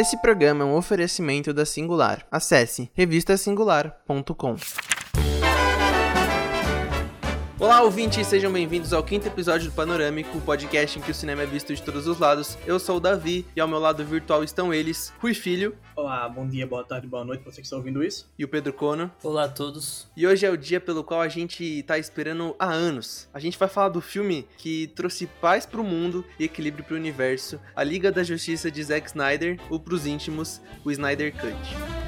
Esse programa é um oferecimento da Singular. Acesse revistasingular.com. Olá, ouvintes, sejam bem-vindos ao quinto episódio do Panorâmico, o podcast em que o cinema é visto de todos os lados. Eu sou o Davi e ao meu lado virtual estão eles, Rui Filho. Olá, bom dia, boa tarde, boa noite pra você que está ouvindo isso. E o Pedro Cono. Olá a todos. E hoje é o dia pelo qual a gente tá esperando há anos. A gente vai falar do filme que trouxe paz pro mundo e equilíbrio pro universo, a Liga da Justiça de Zack Snyder, ou pros íntimos, o Snyder Cut.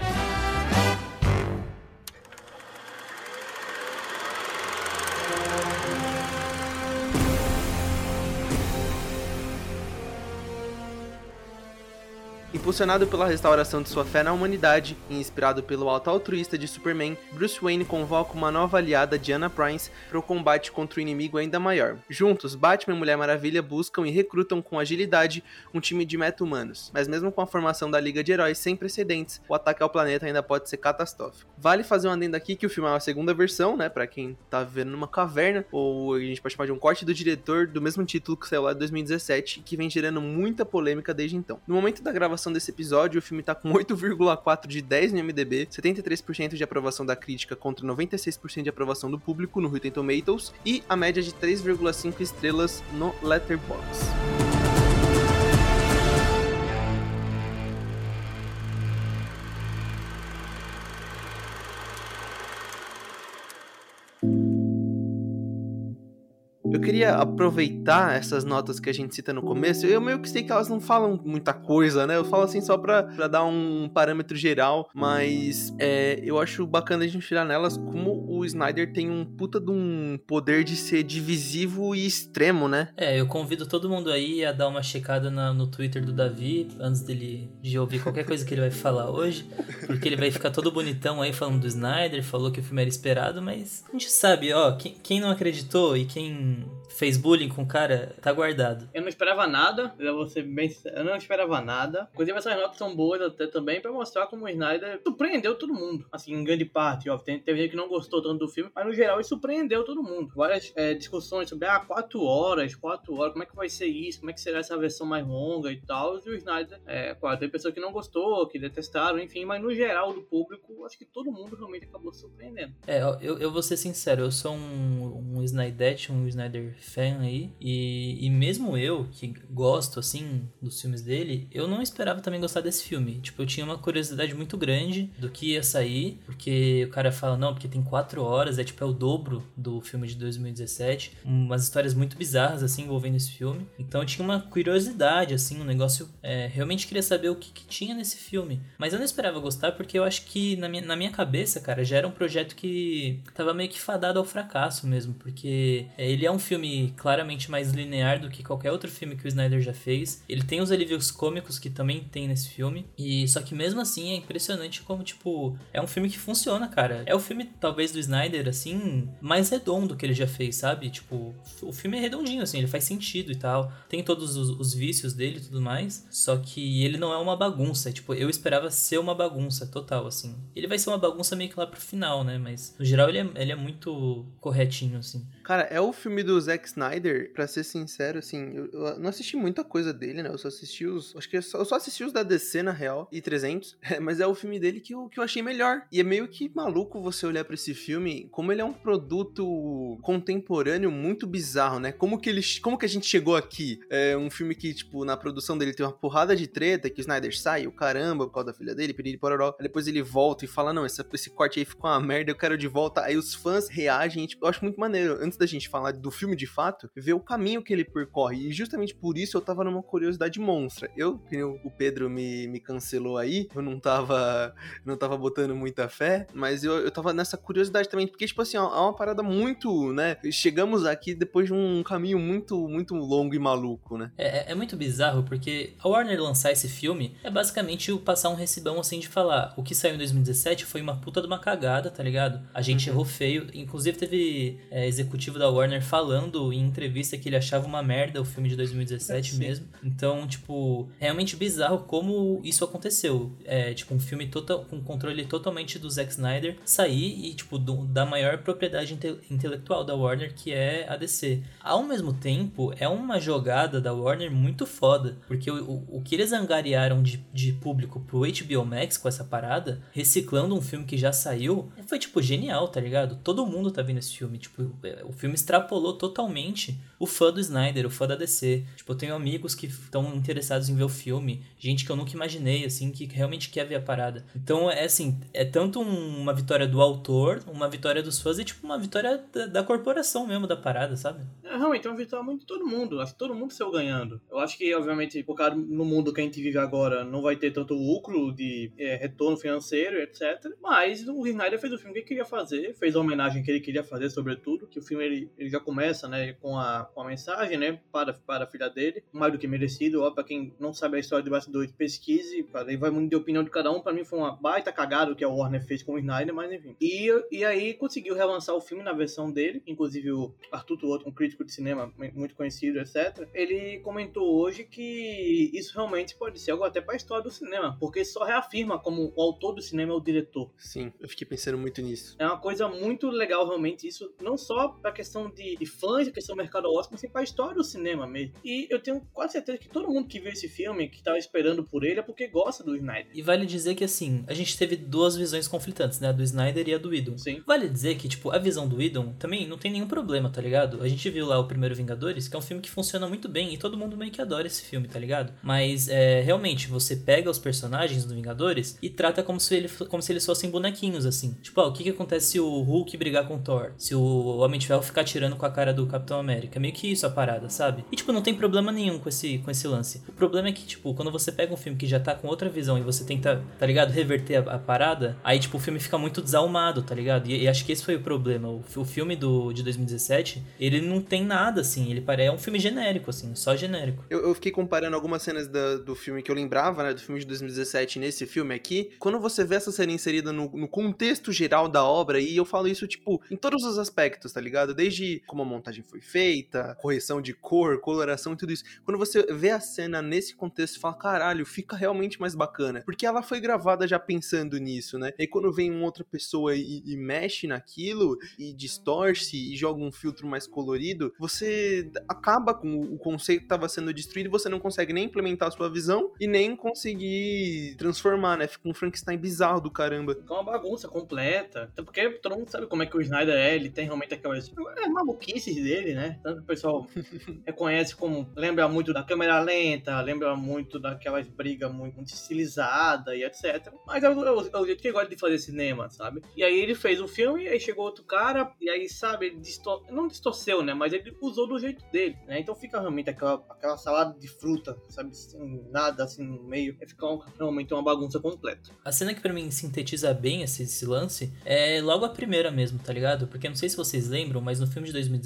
Impulsionado pela restauração de sua fé na humanidade e inspirado pelo alto altruísta de Superman, Bruce Wayne convoca uma nova aliada, Diana Prince, para o combate contra o inimigo ainda maior. Juntos, Batman e Mulher Maravilha buscam e recrutam com agilidade um time de meta-humanos, mas mesmo com a formação da Liga de Heróis sem precedentes, o ataque ao planeta ainda pode ser catastrófico. Vale fazer um adendo aqui que o filme é uma segunda versão, né, para quem tá vendo numa caverna, ou a gente pode chamar de um corte do diretor do mesmo título que saiu lá de 2017 e que vem gerando muita polêmica desde então. No momento da gravação gravação desse episódio, o filme tá com 8,4 de 10 no MDB, 73% de aprovação da crítica contra 96% de aprovação do público no Rotten Tomatoes e a média de 3,5 estrelas no Letterboxd. Queria aproveitar essas notas que a gente cita no começo. Eu meio que sei que elas não falam muita coisa, né? Eu falo assim só pra, pra dar um parâmetro geral, mas é, eu acho bacana a gente tirar nelas como o Snyder tem um puta de um poder de ser divisivo e extremo, né? É, eu convido todo mundo aí a dar uma checada na, no Twitter do Davi antes dele de ouvir qualquer coisa que ele vai falar hoje, porque ele vai ficar todo bonitão aí falando do Snyder, falou que o filme era esperado, mas a gente sabe, ó, quem, quem não acreditou e quem fez bullying com o cara, tá guardado. Eu não esperava nada, eu vou ser bem eu não esperava nada. Inclusive essas notas são boas até também pra mostrar como o Snyder surpreendeu todo mundo. Assim, em grande parte, ó, tem, teve gente que não gostou tanto do filme, mas no geral ele surpreendeu todo mundo. Várias é, discussões sobre, ah, quatro horas, quatro horas, como é que vai ser isso, como é que será essa versão mais longa e tal. E o Snyder, é, claro, tem pessoas que não gostou, que detestaram, enfim, mas no geral do público, acho que todo mundo realmente acabou surpreendendo. É, eu, eu vou ser sincero, eu sou um, um Snydette, um Snyder Fan aí. E, e mesmo eu, que gosto, assim, dos filmes dele, eu não esperava também gostar desse filme. Tipo, eu tinha uma curiosidade muito grande do que ia sair, porque o cara fala, não, porque tem quatro horas, é tipo, é o dobro do filme de 2017. Umas histórias muito bizarras, assim, envolvendo esse filme. Então eu tinha uma curiosidade, assim, um negócio. É, realmente queria saber o que, que tinha nesse filme. Mas eu não esperava gostar, porque eu acho que na minha, na minha cabeça, cara, já era um projeto que tava meio que fadado ao fracasso mesmo, porque é, ele é um filme claramente mais linear do que qualquer outro filme que o Snyder já fez. Ele tem os alívios cômicos que também tem nesse filme. E só que mesmo assim é impressionante como, tipo, é um filme que funciona, cara. É o filme, talvez, do Snyder, assim, mais redondo que ele já fez, sabe? Tipo, o filme é redondinho, assim, ele faz sentido e tal. Tem todos os, os vícios dele e tudo mais. Só que ele não é uma bagunça. Tipo, eu esperava ser uma bagunça total, assim. Ele vai ser uma bagunça meio que lá pro final, né? Mas no geral ele é, ele é muito corretinho, assim. Cara, é o filme do Zack Snyder, pra ser sincero, assim, eu, eu, não assisti muita coisa dele, né? Eu só assisti os. Acho que eu só, eu só assisti os da DC, na real, e 300. É, mas é o filme dele que eu, que eu achei melhor. E é meio que maluco você olhar para esse filme, como ele é um produto contemporâneo muito bizarro, né? Como que, ele, como que a gente chegou aqui? É um filme que, tipo, na produção dele tem uma porrada de treta, que o Snyder sai, o caramba, por causa da filha dele, piriri pororó. Aí depois ele volta e fala: Não, esse, esse corte aí ficou uma merda, eu quero de volta. Aí os fãs reagem, tipo, eu acho muito maneiro. Antes da gente falar do filme de fato, ver o caminho que ele percorre. E justamente por isso eu tava numa curiosidade monstra. Eu, que o Pedro me, me cancelou aí, eu não tava, não tava botando muita fé, mas eu, eu tava nessa curiosidade também, porque, tipo assim, é uma parada muito, né? Chegamos aqui depois de um caminho muito, muito longo e maluco, né? É, é, é muito bizarro, porque a Warner lançar esse filme é basicamente o passar um recibão assim de falar: o que saiu em 2017 foi uma puta de uma cagada, tá ligado? A gente uhum. errou feio. Inclusive, teve é, executivo da Warner falando falando em entrevista que ele achava uma merda o filme de 2017 Sim. mesmo. Então, tipo, realmente bizarro como isso aconteceu. É, tipo, um filme total, com controle totalmente do Zack Snyder sair e, tipo, do- da maior propriedade inte- intelectual da Warner, que é a DC. Ao mesmo tempo, é uma jogada da Warner muito foda, porque o, o, o que eles angariaram de, de público pro HBO Max com essa parada, reciclando um filme que já saiu, foi, tipo, genial, tá ligado? Todo mundo tá vendo esse filme. Tipo, o filme extrapolou totalmente o fã do Snyder, o fã da DC. Tipo, eu tenho amigos que estão interessados em ver o filme, gente que eu nunca imaginei, assim, que realmente quer ver a parada. Então, é assim, é tanto um- uma vitória do autor, uma vitória dos fãs e, tipo, uma vitória da, da corporação mesmo da parada, sabe? É, realmente, é uma vitória muito de todo mundo. Acho que todo mundo saiu ganhando. Eu acho que, obviamente, focado no mundo que a gente vive agora, não vai ter tanto lucro de é, retorno financeiro, etc. Mas o Snyder fez o filme que ele queria fazer, fez a homenagem que ele queria fazer, sobretudo. Que o filme ele, ele já começa, né, com a, com a mensagem, né, para, para a filha dele. Mais do que merecido. Ó, pra quem não sabe a história de bastidores, pesquise. Aí vai muito de opinião de cada um. Pra mim foi uma baita cagada o que a Warner fez com o Snyder, mas enfim. E, e aí conseguiu relançar o filme na versão dele. Inclusive o Arthur Tuoto, um crítico de cinema muito conhecido, etc. Ele comentou hoje que isso realmente pode ser algo até pra história do cinema. Porque só reafirma como o autor do cinema é o diretor. Sim, eu fiquei pensando muito nisso. É uma coisa muito legal, realmente, isso não só pra questão de, de fãs, a questão mercadológica, mas sim pra história do cinema mesmo. E eu tenho quase certeza que todo mundo que viu esse filme, que tava esperando por ele, é porque gosta do Snyder. E vale dizer que, assim, a gente teve duas visões conflitantes, né? A do Snyder e a do Whedon. Sim. Vale dizer que, tipo, a visão do Whedon também não tem nenhum problema, tá ligado? A gente viu lá o primeiro Vingadores, que é um filme que funciona muito bem e todo mundo meio que adora esse filme, tá ligado? Mas, é, realmente, você pega os personagens do Vingadores e trata como se, ele, como se eles fossem bonequinhos, assim. Tipo, ó, o que, que acontece se o Hulk brigar com o Thor? Se o Homem de Ferro ficar tirando com a cara do Capitão América? Meio que isso a parada, sabe? E, tipo, não tem problema nenhum com esse, com esse lance. O problema é que, tipo, quando você pega um filme que já tá com outra visão e você tenta, tá ligado, reverter a, a parada, aí, tipo, o filme fica muito desalmado, tá ligado? E, e acho que esse foi o problema. O, o filme do, de 2017, ele não tem nada, assim. Ele parece é um filme genérico, assim, só genérico. Eu, eu fiquei comparando algumas cenas da- do filme que eu lembrava, né? Do filme de 2017 nesse filme aqui. Quando você vê essa cena inserida no, no contexto geral da obra, e eu falo isso, tipo, em todos os aspectos, tá ligado? Desde como a montagem foi feita, correção de cor, coloração e tudo isso. Quando você vê a cena nesse contexto, você fala, caralho, fica realmente mais bacana. Porque ela foi gravada já pensando nisso, né? E quando vem uma outra pessoa e, e mexe naquilo, e distorce, e joga um filtro mais colorido, você acaba com o conceito que estava sendo destruído e você não consegue nem implementar a sua visão e nem conseguir transformar, né? Fica um Frankenstein bizarro do caramba. Fica uma bagunça completa. Até porque todo mundo sabe como é que o Snyder é, ele tem realmente aquelas é, dele, né? Tanto o pessoal reconhece como. Lembra muito da câmera lenta, lembra muito daquelas brigas muito, muito estilizadas e etc. Mas é o, é o- é o jeito que ele gosta de fazer cinema, sabe? E aí ele fez o filme, aí chegou outro cara, e aí, sabe, ele distor... não distorceu, né? Mas ele usou do jeito dele, né? Então fica realmente aquela, aquela salada de fruta, sabe? Sem nada assim no meio. Aí fica um- realmente uma bagunça completa. A cena que pra mim sintetiza bem esse, esse lance é logo a primeira mesmo, tá ligado? Porque não sei se vocês lembram, mas no filme de 2017,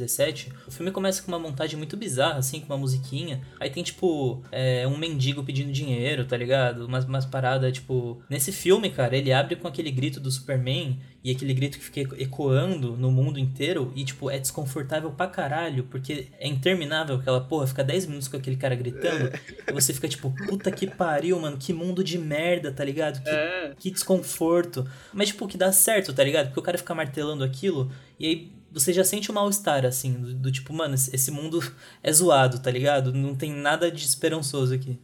o filme começa com uma montagem muito bizarra, assim, com uma musiquinha. Aí tem, tipo, é, um mendigo pedindo dinheiro, tá ligado? Umas, umas paradas, tipo. Nesse filme, cara, ele abre com aquele grito do Superman e aquele grito que fica eco- ecoando no mundo inteiro e, tipo, é desconfortável pra caralho, porque é interminável aquela porra, fica 10 minutos com aquele cara gritando e você fica tipo, puta que pariu, mano, que mundo de merda, tá ligado? Que, É. que desconforto. Mas, tipo, que dá certo, tá ligado? Porque o cara fica martelando aquilo e aí você já sente o mal-estar, assim, do, do tipo, mano, esse mundo é zoado, tá ligado? Não tem nada de esperançoso aqui.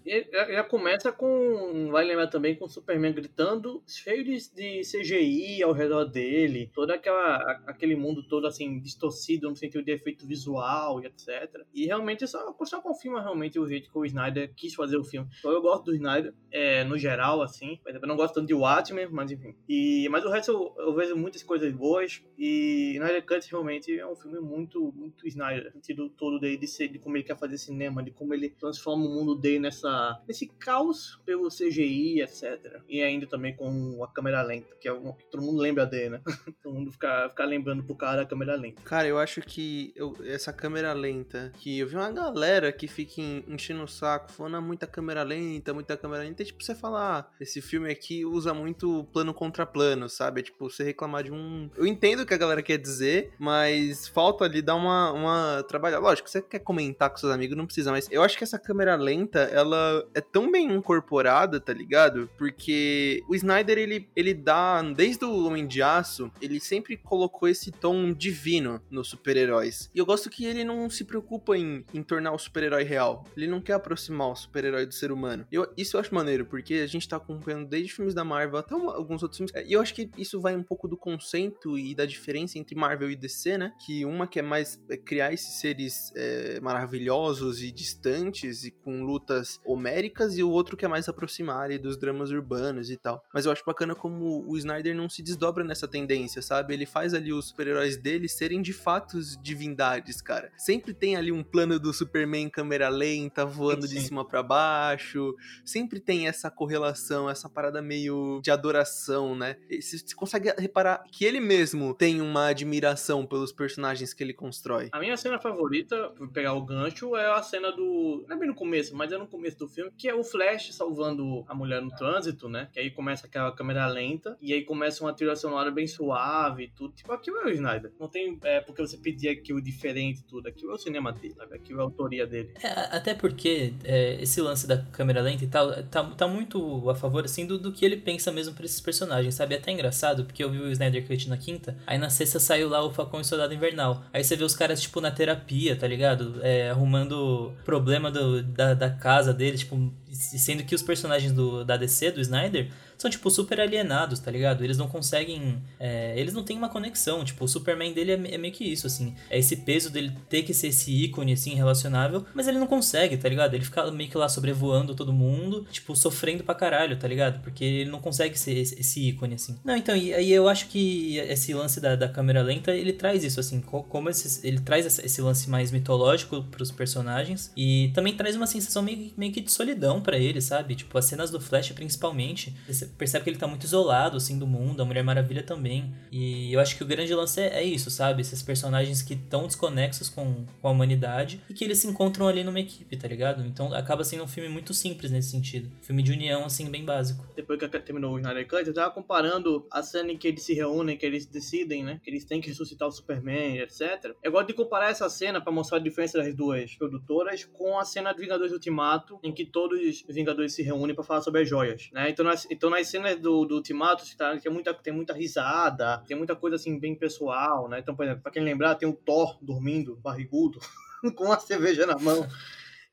Já, começa com. Vai lembrar também com o Superman gritando, cheio de, de CGI ao redor dele, todo aquela, aquele mundo todo assim, distorcido no sentido de efeito visual e etc. E realmente só, só confirma realmente o jeito que o Snyder quis fazer o filme. Então eu gosto do Snyder, é, no geral, assim. Mas Eu não gosto tanto de Watchmen, mas enfim. E, mas o resto eu, eu vejo muitas coisas boas. E Snyder Cut é um filme muito, muito Snyder. Sentido todo dele de, ser, de como ele quer fazer cinema, de como ele transforma o mundo dele nessa, nesse caos pelo CGI, etc. E ainda também com a câmera lenta, que é uma que todo mundo lembra dele, né? todo mundo fica, fica lembrando pro cara a câmera lenta. Cara, eu acho que eu- essa câmera lenta, que eu vi uma galera que fica en- enchendo o saco, falando ah, muita câmera lenta, muita câmera lenta, e tipo, você falar, ah, esse filme aqui usa muito plano contra plano, sabe? É tipo, você reclamar de um. Eu entendo o que a galera quer dizer, mas falta ali dar uma, uma trabalhada. Lógico, você quer comentar com seus amigos, não precisa, mas eu acho que essa câmera lenta, ela é tão bem incorporada, tá ligado? Porque o Snyder, ele, ele dá, desde o Homem de Aço, ele sempre colocou esse tom divino nos super-heróis. E eu gosto que ele não se preocupa em, em tornar o super-herói real. Ele não quer aproximar o super-herói do ser humano. Eu, isso eu acho maneiro, porque a gente tá acompanhando desde filmes da Marvel até uma, alguns outros filmes. E eu acho que isso vai um pouco do conceito e da diferença entre Marvel e DC, né? Que uma que é mais é, criar esses seres é, maravilhosos e distantes e com lutas homéricas, e o outro que é mais aproximar ali, dos dramas urbanos e tal. Mas eu acho bacana como o Snyder não se desdobra nessa tendência, sabe? Ele faz ali os super-heróis dele serem de fato divindades, cara. Sempre tem ali um plano do Superman em câmera lenta, voando Sim. de cima para baixo. Sempre tem essa correlação, essa parada meio de adoração, né? Você consegue reparar que ele mesmo tem uma admiração pelos personagens que ele constrói. A minha cena favorita, vou pegar o gancho, é a cena do. Não é bem no começo, mas é no começo do filme, que é o Flash salvando a mulher no trânsito, né? Que aí começa aquela câmera lenta, e aí começa uma trilha sonora bem suave e tudo. Tipo, aquilo é o Snyder. Não tem é, porque você pedir aquilo diferente e tudo. Aquilo é o cinema dele, sabe? Aquilo é a autoria dele. É, até porque é, esse lance da câmera lenta e tal, tá, tá muito a favor, assim, do, do que ele pensa mesmo pra esses personagens, sabe? É até engraçado, porque eu vi o Snyder Cut na quinta, aí na sexta saiu lá o E Soldado Invernal. Aí você vê os caras, tipo, na terapia, tá ligado? É, arrumando problema do, da, da casa deles, tipo, sendo que os personagens do, da DC, do Snyder, são, tipo, super alienados, tá ligado? Eles não conseguem. É, eles não têm uma conexão. Tipo, o Superman dele é, é, meio que isso, assim. É esse peso dele ter que ser esse ícone, assim, relacionável. Mas ele não consegue, tá ligado? Ele fica meio que lá sobrevoando todo mundo, tipo, sofrendo pra caralho, tá ligado? Porque ele não consegue ser esse, esse ícone, assim. Não, então, e aí eu acho que esse lance da, da câmera lenta, ele traz isso, assim. Como esse, ele traz esse lance mais mitológico pros personagens. E também traz uma sensação meio, meio que de solidão para ele, sabe? Tipo, as cenas do Flash, principalmente percebe que ele tá muito isolado, assim, do mundo, a Mulher Maravilha também. E eu acho que o grande lance é, é isso, sabe? Esses personagens que estão desconexos com, com a humanidade e que eles se encontram ali numa equipe, tá ligado? Então acaba sendo um filme muito simples nesse sentido. Filme de união, assim, bem básico. Depois que terminou o Snyder Cut, eu tava comparando a cena em que eles se reúnem, que eles decidem, né? Que eles têm que ressuscitar o Superman, etc. Eu gosto de comparar essa cena para mostrar a diferença das duas produtoras com a cena de Vingadores Ultimato, em que todos os Vingadores se reúnem para falar sobre as joias, né? Então nas, então nas cenas do, do Ultimato, tá, tem, muita, tem muita risada, tem muita coisa assim bem pessoal, né? Então, por exemplo, pra quem lembrar, tem o Thor dormindo, barrigudo, com uma cerveja na mão.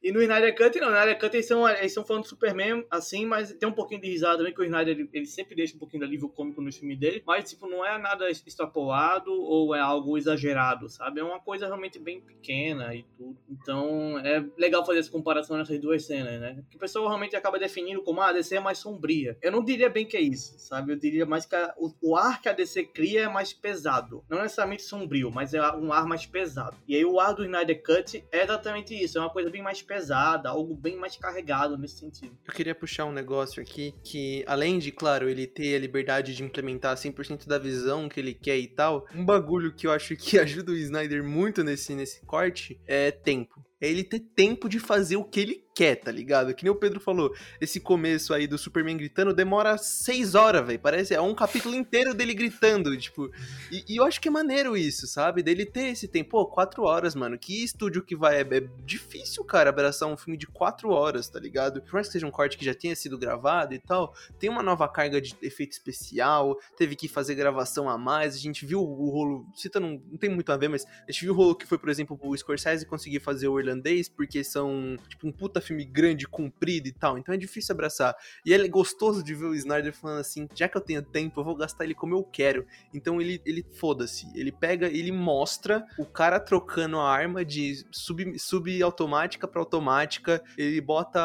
E no Snyder Cut, não, no Snyder Cut eles são, eles são falando do Superman, assim, mas tem um pouquinho de risada também, que o Snyder, ele, ele, sempre deixa um pouquinho de alívio cômico no filme dele, mas, tipo, não é nada extrapolado ou é algo exagerado, sabe? É uma coisa realmente bem pequena e tudo. Então, é legal fazer essa comparação nessas duas cenas, né? Que o pessoal realmente acaba definindo como, ah, a DC é mais sombria. Eu não diria bem que é isso, sabe? Eu diria mais que a, o, o ar que a DC cria é mais pesado. Não necessariamente sombrio, mas é um ar mais pesado. E aí o ar do Snyder Cut é exatamente isso, é uma coisa bem mais pesada, algo bem mais carregado nesse sentido. Eu queria puxar um negócio aqui que, além de, claro, ele ter a liberdade de implementar 100% da visão que ele quer e tal, um bagulho que eu acho que ajuda o Snyder muito nesse, nesse corte é tempo. É ele ter tempo de fazer o que ele quer, tá ligado? Que nem o Pedro falou, esse começo aí do Superman gritando demora seis horas, velho. Parece é um capítulo inteiro dele gritando, tipo. E, e, eu acho que é maneiro isso, sabe? Dele ter esse tempo, pô, quatro horas, mano. Que estúdio que vai. É, é difícil, cara, abraçar um filme de quatro horas, tá ligado? Por mais que seja um corte que já tenha sido gravado e tal, tem uma nova carga de efeito especial, teve que fazer gravação a mais. A gente viu o rolo. Cita não, não tem muito a ver, mas a gente viu o rolo que foi, por exemplo, o Scorsese conseguir fazer o irlandês, porque são, tipo, um puta filme grande, comprido e tal. Então é difícil abraçar. E é gostoso de ver o Snyder falando assim: já que eu tenho tempo, eu vou gastar ele como eu quero. Então ele, ele foda-se. Ele pega, ele mostra o cara trocando a arma de sub, subautomática para automática. Ele bota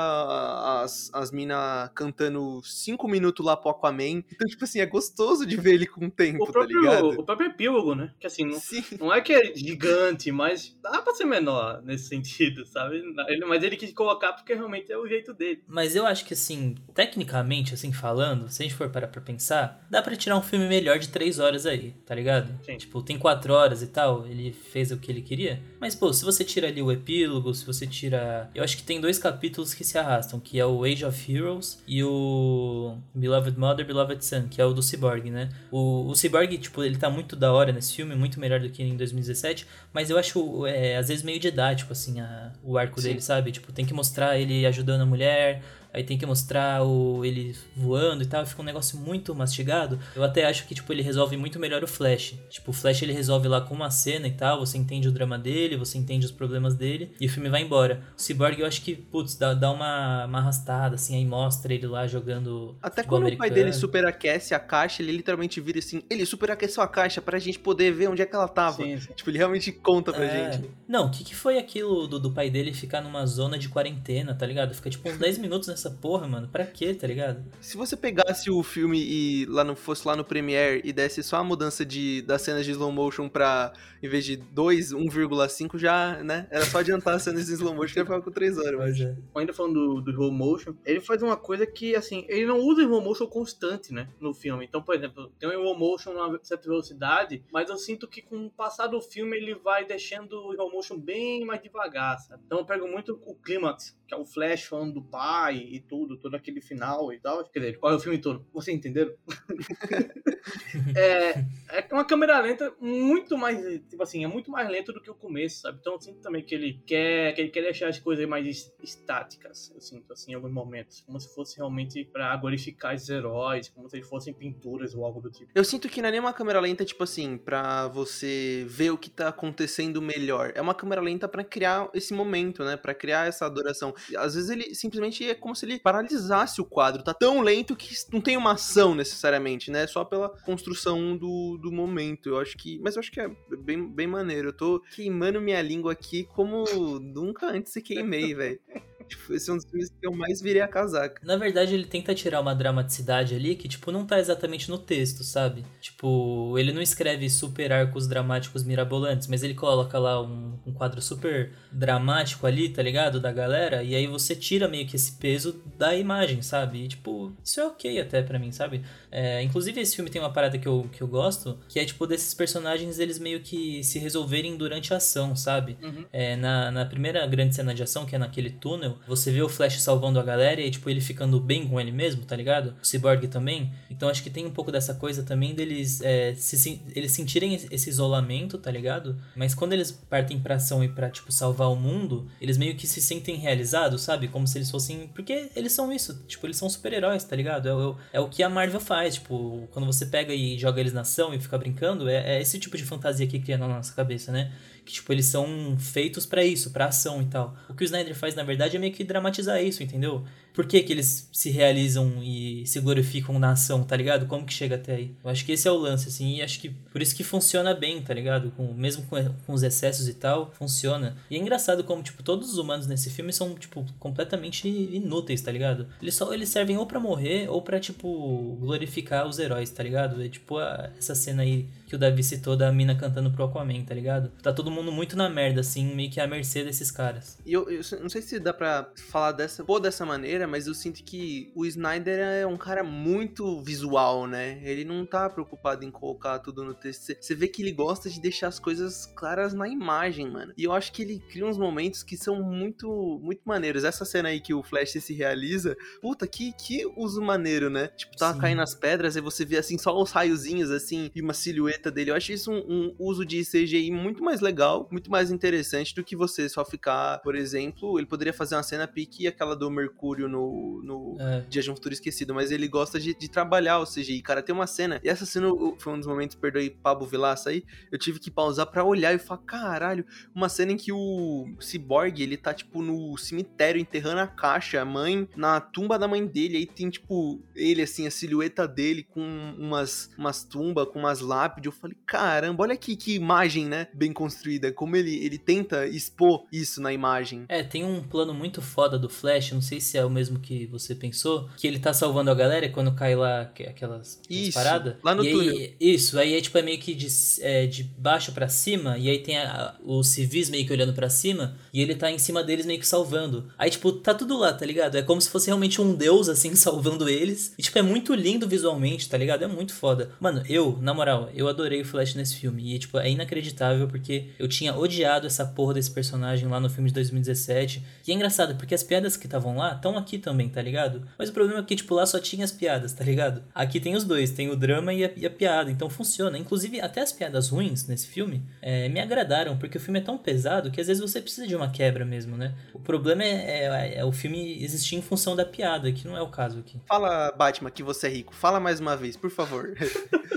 as, as minas cantando cinco minutos lá pro Aquaman. Então, tipo assim, é gostoso de ver ele com tempo, o próprio, tá ligado? O próprio epílogo, né? Que assim, não, não é que é gigante, mas dá pra ser menor nesse sentido, sabe? Ele, mas ele quis colocar colocar porque realmente é o jeito dele. Mas eu acho que, assim, tecnicamente, assim, falando, se a gente for parar pra pensar, dá pra tirar um filme melhor de três horas aí, tá ligado? Sim. Tipo, tem quatro horas e tal, ele fez o que ele queria. Mas, pô, se você tira ali o epílogo, se você tira. Eu acho que tem dois capítulos que se arrastam, que é o Age of Heroes e o Beloved Mother, Beloved Son, que é o do Cyborg, né? O, o Cyborg, tipo, ele tá muito da hora nesse filme, muito melhor do que em 2017, mas eu acho, é, às vezes, meio didático, assim, a, o arco Sim. dele, sabe? Tipo, tem que mostrar ele ajudando a mulher, aí tem que mostrar o ele voando e tal, fica um negócio muito mastigado. Eu até acho que tipo ele resolve muito melhor o Flash. Tipo, o Flash ele resolve lá com uma cena e tal, você entende o drama dele, você entende os problemas dele e o filme vai embora. O Cyborg eu acho que, putz, dá, dá uma, uma arrastada assim, aí mostra ele lá jogando Até quando o pai americano. dele superaquece a caixa, ele literalmente vira assim, ele superaqueceu a caixa pra gente poder ver onde é que ela tava. Sim, sim. Tipo, ele realmente conta pra É. gente. Não, o que, que foi aquilo do, do pai dele ficar numa zona de quarentena, tá ligado? Fica tipo uns 10 minutos nessa porra, mano. Pra quê, tá ligado? Se você pegasse o filme e lá no, fosse lá no Premiere e desse só a mudança de, das cenas de slow motion pra, em vez de 2, 1,5 já, né? Era só adiantar as cenas de slow motion que ia ficar com 3 horas. Mas Mas... é. ainda falando do, do slow motion, ele faz uma coisa que, assim, ele não usa slow motion constante, né, no filme. Então, por exemplo, tem um slow motion numa certa velocidade, mas eu sinto que com o passar do filme ele vai deixando o slow motion bem mais devagar, sabe? Então eu pego muito o clímax, que é o Flash falando do pai e tudo, todo aquele final e tal. Quer dizer, olha o filme todo. Vocês entenderam? é, é uma câmera lenta muito mais, tipo assim, é muito mais lento do que o começo, sabe? Então eu sinto também que ele quer, que ele quer deixar as coisas mais es- estáticas, eu sinto assim, em alguns momentos, como se fosse realmente pra glorificar esses heróis, como se eles fossem pinturas ou algo do tipo. Eu sinto que não é nem uma câmera lenta, tipo assim, pra você ver o que tá acontecendo melhor. É uma câmera lenta pra criar esse momento, né? Pra criar essa adoração. Às vezes ele simplesmente é como se ele paralisasse o quadro. Tá tão lento que não tem uma ação necessariamente, né? Só pela construção do, do momento. Eu acho que. Mas eu acho que é bem, bem maneiro. Eu tô queimando minha língua aqui como nunca antes se queimei, velho. Tipo, esse é um dos filmes que eu mais virei a casaca. Na verdade, ele tenta tirar uma dramaticidade ali que, tipo, não tá exatamente no texto, sabe? Tipo, ele não escreve super arcos dramáticos mirabolantes, mas ele coloca lá um, um quadro super dramático ali, tá ligado? Da galera, e aí você tira meio que esse peso da imagem, sabe? E, tipo, isso é ok até pra mim, sabe? É, inclusive, esse filme tem uma parada que eu, que eu gosto, que é, tipo, desses personagens, eles meio que se resolverem durante a ação, sabe? É, na, na primeira grande cena de ação, que é naquele túnel, você vê o Flash salvando a galera e, tipo, ele ficando bem com ele mesmo, tá ligado? O Cyborg também. Então acho que tem um pouco dessa coisa também deles é, se, eles sentirem esse isolamento, tá ligado? Mas quando eles partem pra ação e pra, tipo, salvar o mundo, eles meio que se sentem realizados, sabe? Como se eles fossem. Porque eles são isso, tipo, eles são super-heróis, tá ligado? É, o- é o que a Marvel faz, tipo, quando você pega e joga eles na ação e fica brincando, é, é esse tipo de fantasia que cria na nossa cabeça, né? que tipo eles são feitos pra isso, pra ação e tal. O que o Snyder faz na verdade é meio que dramatizar isso, entendeu? Por que, que eles se realizam e se glorificam na ação, tá ligado? Como que chega até aí? Eu acho que esse é o lance, assim, e acho que por isso que funciona bem, tá ligado? Com, mesmo com, com os excessos e tal, funciona. E é engraçado como, tipo, todos os humanos nesse filme são, tipo, completamente inúteis, tá ligado? Eles só eles servem ou pra morrer ou pra, tipo, glorificar os heróis, tá ligado? É tipo a- essa cena aí que o Davi citou da mina cantando pro Aquaman, tá ligado? Tá todo mundo muito na merda, assim, meio que à mercê desses caras. E eu, eu não sei se dá pra falar dessa, pô, dessa maneira, mas eu sinto que o Snyder é um cara muito visual, né? Ele não tá preocupado em colocar tudo no texto. Você- Você vê que ele gosta de deixar as coisas claras na imagem, mano. E eu acho que ele cria uns momentos que são muito, muito maneiros. Essa cena aí que o Flash se realiza, puta, que, que uso maneiro, né? Tipo, tá Sim. caindo as pedras e você vê, assim, só os raiozinhos, assim, e uma silhueta dele. Eu acho isso um, um uso de CGI muito mais legal, muito mais interessante do que você só ficar, por exemplo, ele poderia fazer uma cena pique aquela do Mercúrio no, no É. Dia de um Futuro Esquecido, mas ele gosta de, de trabalhar o CGI, cara. Tem uma cena, e essa cena foi um dos momentos, perdoe Pablo Vilaça aí, eu tive que pausar pra olhar e falar, caralho, uma cena em que o Cyborg, ele tá, tipo, no cemitério enterrando a caixa, a mãe, na tumba da mãe dele, aí tem, tipo, ele, assim, a silhueta dele com umas, umas tumbas, com umas lápides, eu falei, caramba, olha que, que imagem, né, bem construída, como ele, ele tenta expor isso na imagem. É, tem um plano muito foda do Flash, não sei se é o mesmo mesmo que você pensou, que ele tá salvando a galera quando cai lá que- aquelas, Isso, paradas. lá no e túnel. Aí, isso, aí é tipo é meio que de, é, de baixo pra cima, e aí tem a- os civis meio que olhando pra cima, e ele tá em cima deles meio que salvando. Aí, tipo, tá tudo lá, tá ligado? É como se fosse realmente um deus, assim, salvando eles. E, tipo, é muito lindo visualmente, tá ligado? É muito foda. Mano, eu, na moral, eu adorei o Flash nesse filme. E, tipo, é inacreditável porque eu tinha odiado essa porra desse personagem lá no filme de 2017. E é engraçado, porque as piadas que estavam lá estão aqui também, tá ligado? Mas o problema é que, tipo, lá só tinha as piadas, tá ligado? Aqui tem os dois, tem o drama e a, e a piada, então funciona. Inclusive, até as piadas ruins nesse filme é, me agradaram, porque o filme é tão pesado que às vezes você precisa de uma quebra mesmo, né? O problema é, é- é o filme existir em função da piada, que não é o caso aqui. Fala, Batman, que você é rico. Fala mais uma vez, por favor.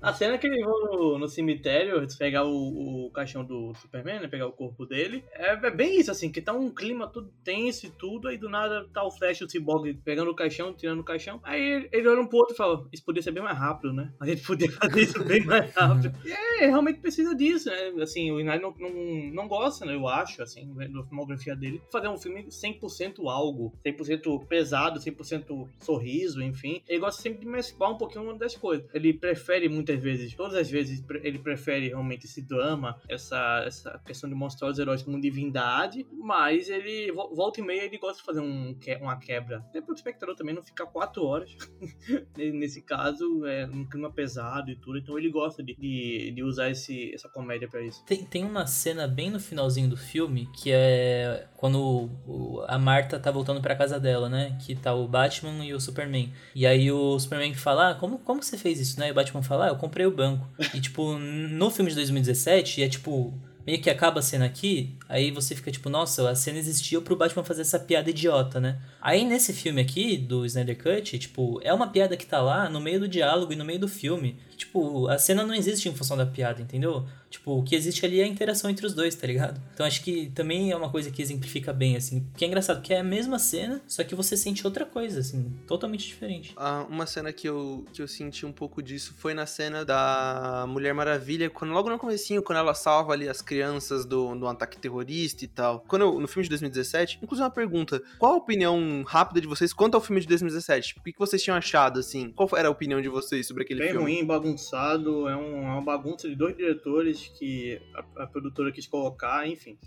A cena que eles vão no, no cemitério pegar o, o caixão do Superman, né? Pegar o corpo dele. É, é bem isso, assim, que tá um clima tudo tenso e tudo, aí do nada tá o Flash e o Cyborg pegando o caixão, tirando o caixão. Aí ele, ele olha um pro outro e fala, isso podia ser bem mais rápido, né? A gente podia fazer isso bem mais rápido. E é, realmente precisa disso, né? Assim, o Snyder não, não, não gosta, né? Eu acho, assim, da filmografia dele, fazer um filme 100% algo, 100% pesado, 100% sorriso, enfim. Ele gosta sempre de mesclar um pouquinho uma das coisas. Ele prefere muitas vezes, todas as vezes, ele prefere realmente esse drama, essa, essa questão de mostrar os heróis como divindade, mas ele, vo- volta e meia, ele gosta de fazer um, que- uma quebra. Até para o espectador também não ficar quatro horas, nesse caso, é um clima pesado e tudo, então ele gosta de, de, de usar esse, essa comédia para isso. Tem, tem uma cena bem no finalzinho do filme que é quando a Marta tá voltando pra casa dela, né? Que tá o Batman e o Superman. E aí o Superman fala: ah, como, como você fez isso, né? E o Batman fala: ah, eu comprei o banco. E tipo, no filme de 2017, é tipo. Meio que acaba a cena aqui, aí você fica tipo, nossa, a cena existiu pro Batman fazer essa piada idiota, né? Aí nesse filme aqui, do Snyder Cut, tipo, é uma piada que tá lá no meio do diálogo e no meio do filme. Tipo, a cena não existe em função da piada, entendeu? Tipo, o que existe ali é a interação entre os dois, tá ligado? Então acho que também é uma coisa que exemplifica bem, assim. Que é engraçado, que é a mesma cena, só que você sente outra coisa, assim, totalmente diferente. Ah, uma cena que eu, que eu senti um pouco disso foi na cena da Mulher Maravilha, quando logo no comecinho, quando ela salva ali as crianças do, do ataque terrorista e tal. Quando eu- no filme de 2017, inclusive uma pergunta, qual a opinião rápida de vocês quanto ao filme de 2017? Tipo, o que que vocês tinham achado, assim? Qual era a opinião de vocês sobre aquele Bem filme? ruim, bagunçado, é, um- é uma bagunça de dois diretores que a, a produtora quis colocar, enfim.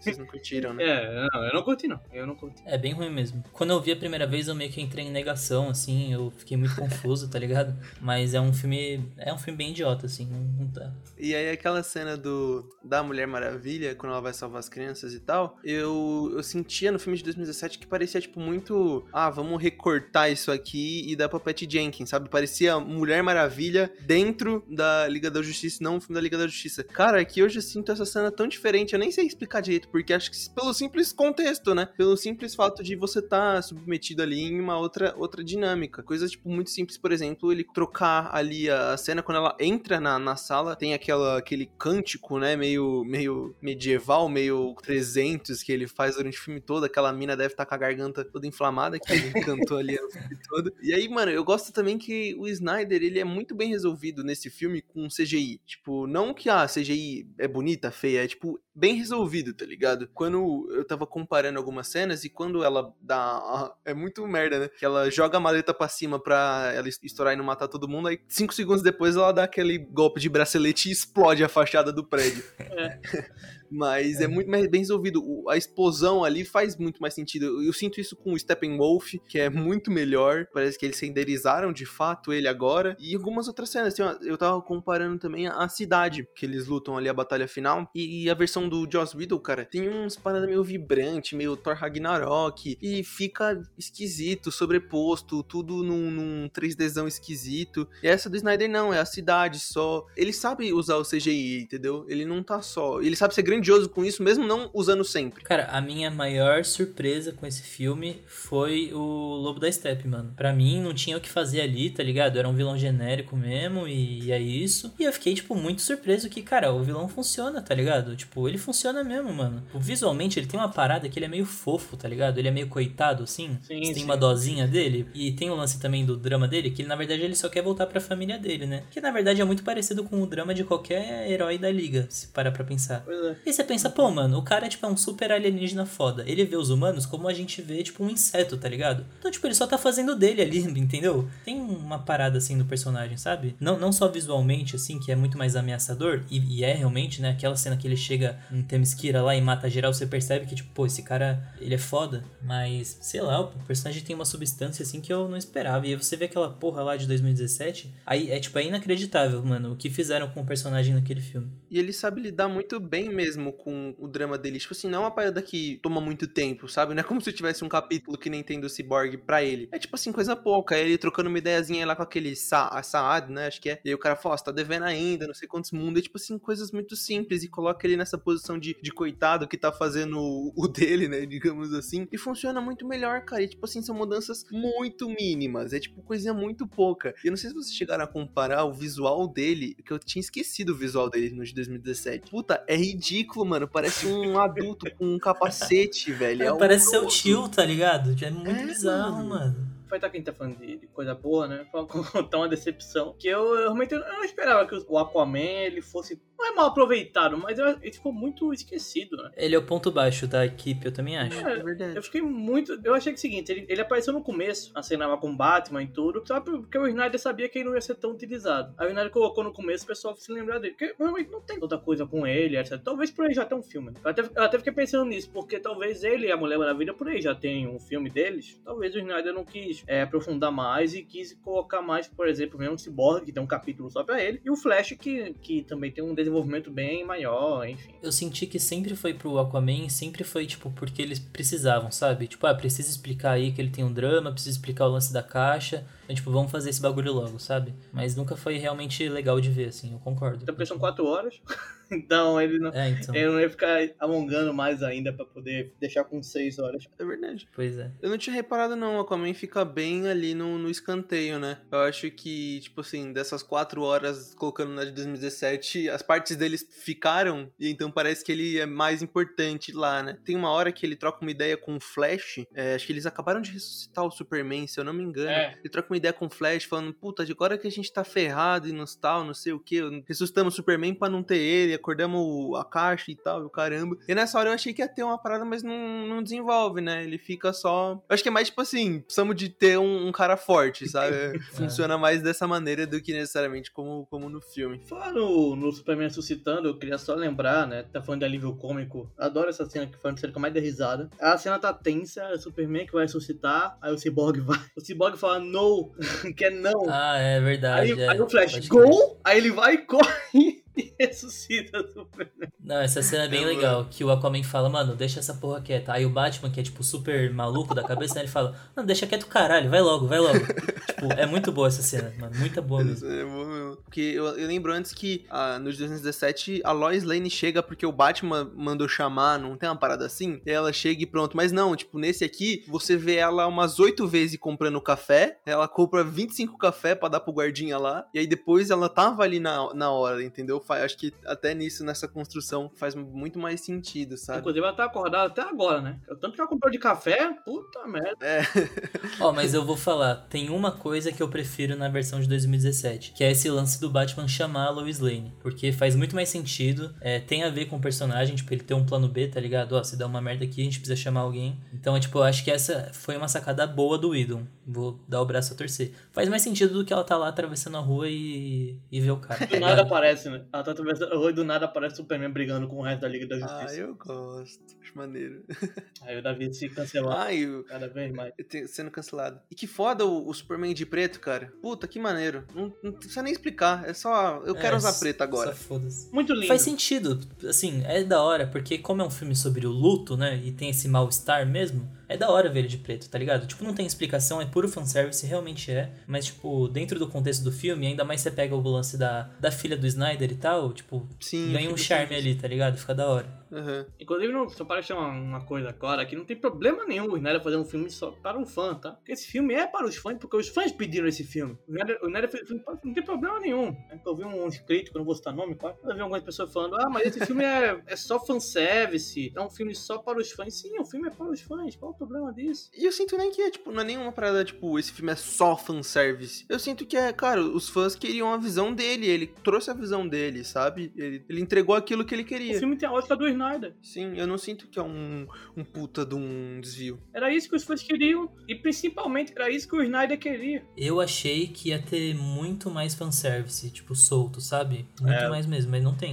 Vocês não curtiram, né? É, não, eu não curti não, eu não curti. É bem ruim mesmo. Quando eu vi a primeira vez, eu meio que entrei em negação, assim, eu fiquei muito confuso, tá ligado? Mas é um filme. É um filme bem idiota, assim, não, não tá. E aí aquela cena do da Mulher Maravilha, quando ela vai salvar as crianças e tal, eu, eu sentia no filme de 2017 que parecia, tipo, muito... Ah, vamos recortar isso aqui e dar pra Patty Jenkins, sabe? Parecia Mulher Maravilha dentro da Liga da Justiça, não o filme da Liga da Justiça. Cara, aqui hoje eu sinto essa cena tão diferente, eu nem sei explicar direito, porque acho que pelo simples contexto, né? Pelo simples fato de você estar submetido ali em uma outra, outra dinâmica. Coisas, tipo, muito simples, por exemplo, ele trocar ali a cena quando ela entra na, na sala, tem aquela, aquele cântico, né? Meio, meio medieval, meio 300 que ele faz durante o filme todo. Aquela mina deve estar com a garganta toda inflamada, que ele cantou ali o filme todo. E aí, mano, eu gosto também que o Snyder, ele é muito bem resolvido nesse filme com CGI. Tipo, não que a CGI é bonita, feia, é tipo, bem resolvido, tá ligado? Quando eu tava comparando algumas cenas e quando ela dá. É muito merda, né? Que ela joga a maleta pra cima pra ela estourar e não matar todo mundo, aí cinco segundos depois ela dá aquele golpe de bracelete e explode a fachada do prédio. Mas é. muito mais bem resolvido. O- A explosão ali faz muito mais sentido. Eu, eu sinto isso com o Steppenwolf, que é muito melhor. Parece que eles renderizaram de fato ele agora. E algumas outras cenas. Uma- eu tava comparando também a, a cidade que eles lutam ali a batalha final. E, e a versão do Joss Whedon, cara, tem uns paradas meio vibrante, meio Thor Ragnarok. E fica esquisito, sobreposto, tudo num, num 3Dzão esquisito. E essa do Snyder não, é a cidade só. Ele sabe usar o CGI, entendeu? Ele não tá só. Ele sabe ser grandioso com isso, mesmo não usando sempre. Cara, a minha maior surpresa com esse filme foi o Lobo da Steppe, mano. Pra mim, não tinha o que fazer ali, tá ligado? Era um vilão genérico mesmo, e é isso. E eu fiquei, tipo, muito surpreso que, cara, o vilão funciona, tá ligado? Tipo, ele funciona mesmo, mano. Visualmente, ele tem uma parada que ele é meio fofo, tá ligado? Ele é meio coitado, assim. Sim, Você tem sim. uma dosinha dele. E tem o lance também do drama dele, que ele, na verdade, ele só quer voltar pra família dele, né? Que, na verdade, é muito parecido com o drama de qualquer herói da liga, se parar pra pensar. Pois é. E você pensa, pô, mano, o cara, tipo, é um super alienígena foda. Ele vê os humanos como a gente vê, tipo, um inseto, tá ligado? Então, tipo, ele só tá fazendo dele ali, entendeu? Tem uma parada, assim, no personagem, sabe? Não, não só visualmente, assim, que é muito mais ameaçador, e, e é realmente, né? Aquela cena que ele chega em Themyscira lá e mata geral, você percebe que, tipo, pô, esse cara, ele é foda. Mas, sei lá, o personagem tem uma substância, assim, que eu não esperava. E aí você vê aquela porra lá de 2017, aí é, tipo, é inacreditável, mano, o que fizeram com o personagem naquele filme. E ele sabe lidar muito bem mesmo com o drama dele. Tipo assim, não é uma parada que toma muito tempo, sabe? Não é como se tivesse um capítulo que nem tem do Cyborg pra ele. É tipo assim, coisa pouca. É ele trocando uma ideiazinha lá com aquele Sa Saad, né? Acho que é. E aí o cara fala, ó, você tá devendo ainda, não sei quantos mundos. É tipo assim, coisas muito simples. E coloca ele nessa posição de, de coitado que tá fazendo o, o dele, né? Digamos assim. E funciona muito melhor, cara. E tipo assim, são mudanças muito mínimas. É tipo coisinha muito pouca. E eu não sei se vocês chegaram a comparar o visual dele, que eu tinha esquecido o visual dele no de 2017. Puta, é ridículo, mano. Parece um adulto com um capacete, velho. É, é parece seu tio, tá ligado? É muito é, bizarro, mano. mano aproveitar que a gente tá falando de, de coisa boa, né? Pra contar uma decepção. Que eu, eu realmente eu não esperava que o Aquaman ele fosse não é mal aproveitado, mas ele ficou muito esquecido, né? Ele é o ponto baixo da equipe, eu também acho. É, é verdade. Eu fiquei muito. Eu achei que é o seguinte, ele, ele apareceu no começo, acenava com Batman e tudo, só porque o Snyder sabia que ele não ia ser tão utilizado. Aí o Snyder colocou no começo o pessoal se lembrar dele. Porque realmente não tem tanta coisa com ele, etc. Talvez por aí já tenha um filme. Eu, até, eu até fiquei pensando nisso, porque talvez ele e a Mulher Maravilha por aí já tem um filme deles. Talvez o Snyder não quis é, aprofundar mais e quis colocar mais, por exemplo, mesmo o Cyborg, que tem um capítulo só pra ele, e o Flash, que, que também tem um desenvolvimento bem maior, enfim. Eu senti que sempre foi pro Aquaman, sempre foi, tipo, porque eles precisavam, sabe? Tipo, ah, precisa explicar aí que ele tem um drama, precisa explicar o lance da caixa. Então, tipo, vamos fazer esse bagulho logo, sabe? Mas nunca foi realmente legal de ver, assim, eu concordo. Até porque são quatro horas. então ele não, é, então. ele não ia ficar alongando mais ainda para poder deixar com seis horas. É verdade. Pois é. Eu não tinha reparado, não. O Aquaman fica bem ali no, no escanteio, né? Eu acho que, tipo assim, dessas quatro horas colocando na de 2017, as partes deles ficaram, e então parece que ele é mais importante lá, né? Tem uma hora que ele troca uma ideia com o Flash. É, acho que eles acabaram de ressuscitar o Superman, se eu não me engano. É. Ele troca uma uma ideia com o Flash, falando, puta, de agora que a gente tá ferrado e nos tal, não sei o que, ressuscitamos o Superman pra não ter ele, acordamos a caixa e tal, e o caramba. E nessa hora eu achei que ia ter uma parada, mas não, não desenvolve, né? Ele fica só. Eu acho que é mais tipo assim, precisamos de ter um, um cara forte, sabe? É. Funciona mais dessa maneira do que necessariamente como, como no filme. Falar no, no Superman ressuscitando, eu queria só lembrar, né? Tá falando de alívio cômico. Adoro essa cena que foi uma cena com mais da risada. A cena tá tensa, é o Superman que vai ressuscitar, aí o Cyborg vai. O Cyborg fala, no, que é não. Ah, é verdade. Aí, é. aí o Flash, gol, aí ele vai e corre e ressuscita Superman. Não, essa cena é bem é, legal, mano. que o Aquaman fala, mano, deixa essa porra quieta. Aí o Batman, que é tipo super maluco da cabeça, né, ele fala, não, deixa quieto caralho, vai logo, vai logo. tipo, é muito boa essa cena, mano, muito boa mesmo. É boa mesmo. Porque eu, eu lembro antes que ah, nos 2017 a Lois Lane chega porque o Batman mandou chamar, não tem uma parada assim? E ela chega e pronto. Mas não, tipo, nesse aqui, você vê ela umas oito vezes comprando café, ela compra 25 café para dar pro guardinha lá, e aí depois ela tava ali na, na hora, entendeu? Acho que até nisso, nessa construção, faz muito mais sentido, sabe? Inclusive, ela tá acordada até agora, né? Tanto que ela comprou de café, puta merda. É. Ó, oh, mas eu vou falar, tem uma coisa que eu prefiro na versão de 2017, que é esse lance do Batman chamar a Lois Lane. Porque faz muito mais sentido, é, tem a ver com o personagem, tipo, ele ter um plano B, tá ligado? Ó, se dá uma merda aqui, a gente precisa chamar alguém. Então, é, tipo, eu acho que essa foi uma sacada boa do Idon. Vou dar o braço a torcer. Faz mais sentido do que ela tá lá atravessando a rua e, e ver o cara. Do nada aparece, né? Ela tá atravessando a rua e do nada aparece o Superman brigando com o resto da Liga da Justiça. Ah, eu gosto. Acho maneiro. Aí o Davi se cancelar. Ah, e o... cada vez mais. Sendo cancelado. E que foda o, o, Superman de preto, cara. Puta, que maneiro. Não, não precisa nem explicar. É só. Eu é, quero usar preto agora. foda-se. Muito lindo. Faz sentido. Assim, é da hora, porque como é um filme sobre o luto, né? E tem esse mal-estar mesmo é da hora ver ele de preto, tá ligado? Tipo, não tem explicação, é puro fanservice, realmente é. Mas, tipo, dentro do contexto do filme, ainda mais você pega o lance da, da filha do Snyder e tal, tipo, Sim, ganha um charme ali, tá ligado? Fica da hora. Aham. Inclusive, não, só para deixar uma, uma coisa clara aqui, não tem problema nenhum o Snyder fazer um filme só para um fã, tá? Porque esse filme é para os fãs, porque os fãs pediram esse filme. O Snyder, o Snyder fez o filme não tem problema nenhum. É que Eu vi uns críticos, não vou citar nome, claro. Eu vi algumas pessoas falando, ah, mas esse filme é, é só fanservice, é um filme só para os fãs. Sim, o filme é para os fãs, qual o problema disso? E eu sinto nem que é, tipo, não é nenhuma parada, tipo, esse filme é só fanservice. Eu sinto que é, cara, os fãs queriam a visão dele, ele trouxe a visão dele, sabe? Ele, ele entregou aquilo que ele O queria. filme tem a ótica do Snyder. Sim, eu não sinto que é um, um puta de um desvio. Era isso que os fãs queriam, e principalmente era isso que o Snyder queria. Eu achei que ia ter muito mais fanservice, tipo, solto, sabe? Muito É. mais mesmo, mas não tem.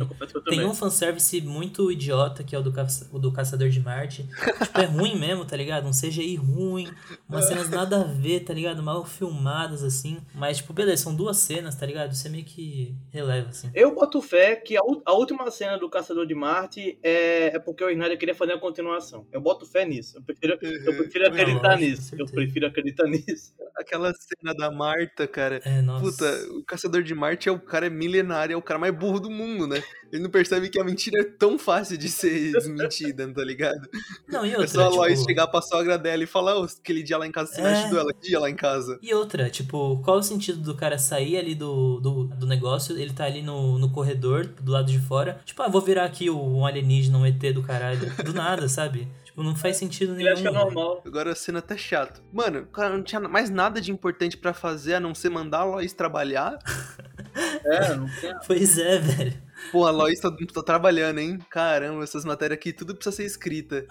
Tem um fanservice muito idiota, que é o do, caça- o do Caçador de Marte. tipo, é ruim mesmo, tá ligado? Um CGI ruim, umas cenas nada a ver, tá ligado? Mal filmadas, assim. Mas, tipo, beleza, são duas cenas, tá ligado? Você meio que releva, assim. Eu boto fé que a, a última cena do Caçador de Marte é, é porque o Snyder queria fazer a continuação. Eu boto fé nisso. Eu prefiro, eu prefiro acreditar nisso. Eu prefiro acreditar nisso. Aquela cena da Marta, cara. É, nossa. Puta, o caçador de Marte é o cara milenário, é o cara mais burro do mundo, né? Ele não percebe que a mentira é tão fácil de ser desmentida, tá ligado? Não, e é outra, só a Lois tipo... chegar pra sogra dela e falar, ô, aquele dia lá em casa, você É. mexe ela, que dia lá em casa? E outra, tipo, qual o sentido do cara sair ali do, do, do negócio, ele tá ali no, no corredor, do lado de fora, tipo, ah, vou virar aqui o, um alienígena, um ET do caralho, do nada, sabe? Tipo, não faz sentido Ele nenhum. acha é velho. normal. Agora a cena tá chato. Mano, o cara não tinha mais nada de importante pra fazer a não ser mandar a Lois trabalhar. É, não tem. Pois é, velho. Pô, a Lois tá, tá trabalhando, hein? Caramba, essas matérias aqui tudo precisa ser escrita.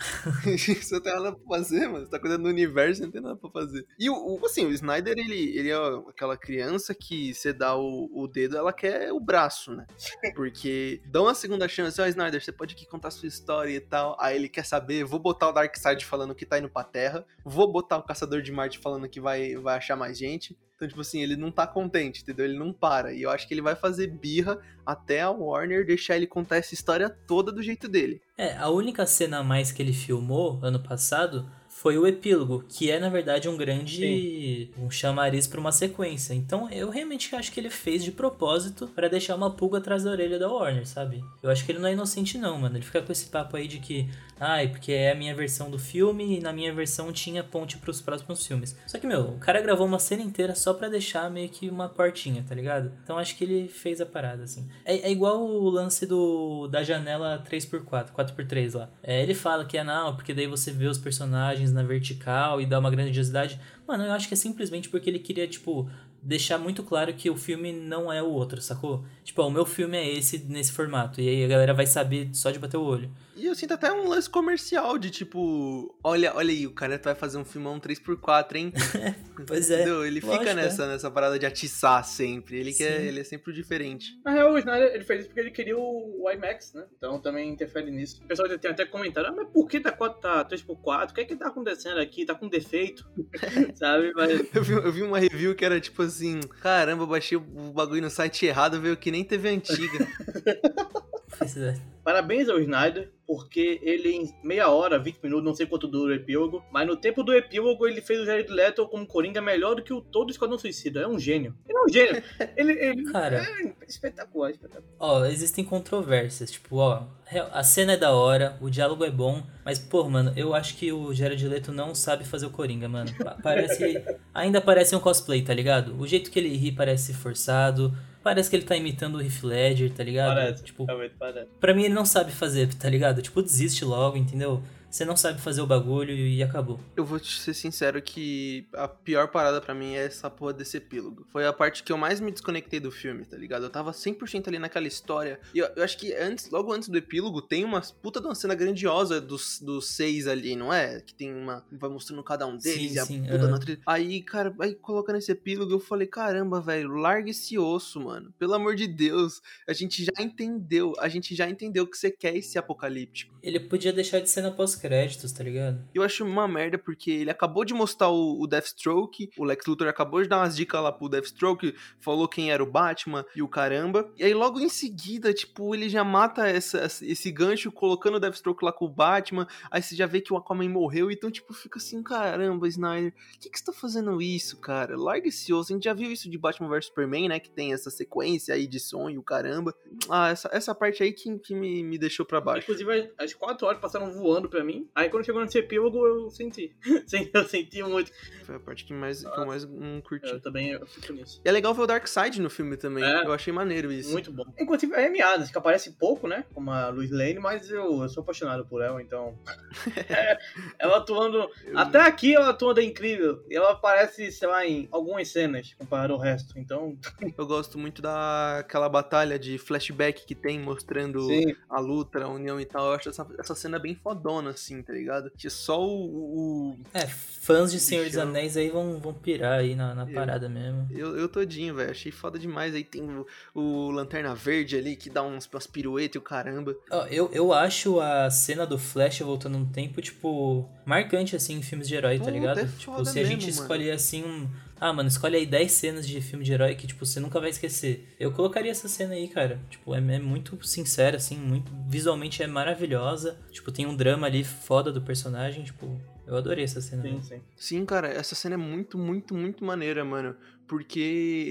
Você tem nada pra fazer, mano. Você tá cuidando do universo, não tem nada pra fazer. E o, o- assim, o Snyder, ele, ele é aquela criança que você dá o, o dedo, ela quer o braço, né? Porque dá uma segunda chance, ó, Snyder, você pode aqui contar sua história e tal. Aí ele quer saber, vou botar o Darkseid falando que tá indo pra Terra, vou botar o Caçador de Marte falando que vai, vai achar mais gente. Então, tipo assim, ele não tá contente, entendeu? Ele não para. E eu acho que ele vai fazer birra até a Warner deixar ele contar essa história toda do jeito dele. É, a única cena a mais que ele filmou ano passado foi o epílogo, que é na verdade um grande um chamariz pra uma sequência. Então eu realmente acho que ele fez de propósito pra deixar uma pulga atrás da orelha da Warner, sabe? Eu acho que ele não é inocente não, mano. Ele fica com esse papo aí de que, ai, porque é a minha versão do filme e na minha versão tinha ponte pros próximos filmes. Só que, meu, o cara gravou uma cena inteira só pra deixar meio que uma portinha, tá ligado? Então acho que ele fez a parada, assim. É, é igual o lance do da janela 3x4, 4x3 lá. É, ele fala que é não, porque daí você vê os personagens na vertical e dá uma grandiosidade. Mano, eu acho que é simplesmente porque ele queria, tipo, deixar muito claro que o filme não é o outro, sacou? Tipo, ó, o meu filme é esse nesse formato. E aí a galera vai saber só de bater o olho. E eu sinto até um lance comercial de tipo, olha, olha aí, o cara vai fazer um filmão 3x4, hein? Pois é, Entendeu? Ele lógico, fica nessa, nessa parada de atiçar sempre. Ele, quer, Sim. ele é sempre o diferente. Na real, o Snyder ele fez isso porque ele queria o, o IMAX, né? Então também interfere nisso. O pessoal tem até comentado, ah, mas por que tá, 4, tá 3x4? O que é que tá acontecendo aqui? Tá com defeito? Sabe? Mas Eu vi, eu vi uma review que era tipo assim: caramba, eu baixei o bagulho no site errado, veio que nem TV antiga. Pois é. Parabéns ao Snyder, porque ele em meia hora, 20 minutos, não sei quanto dura o epílogo, mas no tempo do epílogo ele fez o Jared Leto como Coringa melhor do que o todo Esquadrão Suicida. É um gênio. Ele é um gênio. Ele, ele Cara. é espetacular, espetacular. Ó, existem controvérsias, tipo, ó, a cena é da hora, o diálogo é bom, mas, pô, mano, eu acho que o Jared Leto não sabe fazer o Coringa, mano. Pa- Parece. ainda parece um cosplay, tá ligado? O jeito que ele ri parece forçado. Parece que ele tá imitando o Heath Ledger, tá ligado? Parece. Tipo, Realmente parece. pra mim ele não sabe fazer, tá ligado? Tipo, desiste logo, entendeu? Você não sabe fazer o bagulho e acabou. Eu vou te ser sincero que a pior parada pra mim é essa porra desse epílogo. Foi a parte que eu mais me desconectei do filme, tá ligado? Eu tava 100% ali naquela história. E eu, eu acho que antes, logo antes do epílogo, tem uma puta de uma cena grandiosa dos, dos seis ali, não é? Que tem uma. Vai mostrando cada um deles Sim, e a sim, puta na trilha. Aí, cara, aí colocando esse epílogo, eu falei, caramba, velho, larga esse osso, mano. Pelo amor de Deus. A gente já entendeu. A gente já entendeu que você quer esse apocalíptico. Ele podia deixar de cena pós-créditos, tá ligado? Eu acho uma merda porque ele acabou de mostrar o, o Deathstroke, o Lex Luthor acabou de dar umas dicas lá pro Deathstroke, falou quem era o Batman e o caramba. E aí logo em seguida, tipo, ele já mata essa, esse gancho colocando o Deathstroke lá com o Batman. Aí você já vê que o Aquaman morreu, então tipo, fica assim, caramba, Snyder, o que que você tá fazendo isso, cara? Larga esse osso. A gente já viu isso de Batman vs Superman, né, que tem essa sequência aí de sonho, caramba. Ah, essa, essa parte aí que, que me, me deixou pra baixo. Inclusive, as quatro horas passaram voando pra mim. Aí quando chegou nesse epílogo, eu senti. eu senti muito. Foi a parte que, mais, que eu mais um, curti. Eu também eu fico nisso. E é legal ver o Darkseid no filme também. É. Eu achei maneiro isso. Muito bom. Inclusive, a Amy Adams, que aparece pouco, né? Como a Louis Lane, mas eu, eu sou apaixonado por ela, então. É, ela atuando. Eu- Até aqui ela atuando é incrível. E ela aparece, sei lá, em algumas cenas comparado ao resto. Então, Eu gosto muito daquela batalha de flashback que tem mostrando sim. a luta, a união e tal. Eu acho essa, essa cena bem fodona, assim, tá ligado? Que só o. o- É, fãs de Senhor dos. Anéis aí vão, vão pirar aí na, na Eu- parada mesmo. eu, eu todinho, velho. Achei foda demais. Aí tem o, o Lanterna Verde ali que dá uns, umas piruetas e o caramba. Eu, eu acho a cena do Flash voltando no tempo, tipo, marcante, assim, em filmes de herói, tá Puta, ligado? é Tipo, se a gente mesmo, escolher, assim, um... Ah, mano, escolhe aí 10 cenas de filme de herói que, tipo, você nunca vai esquecer. Eu colocaria essa cena aí, cara. Tipo, é, é muito sincera, assim, muito... Visualmente é maravilhosa. Tipo, tem um drama ali foda do personagem, tipo... Eu adorei essa cena. Sim, né? sim. Sim, cara, essa cena é muito, muito, muito maneira, mano. Porque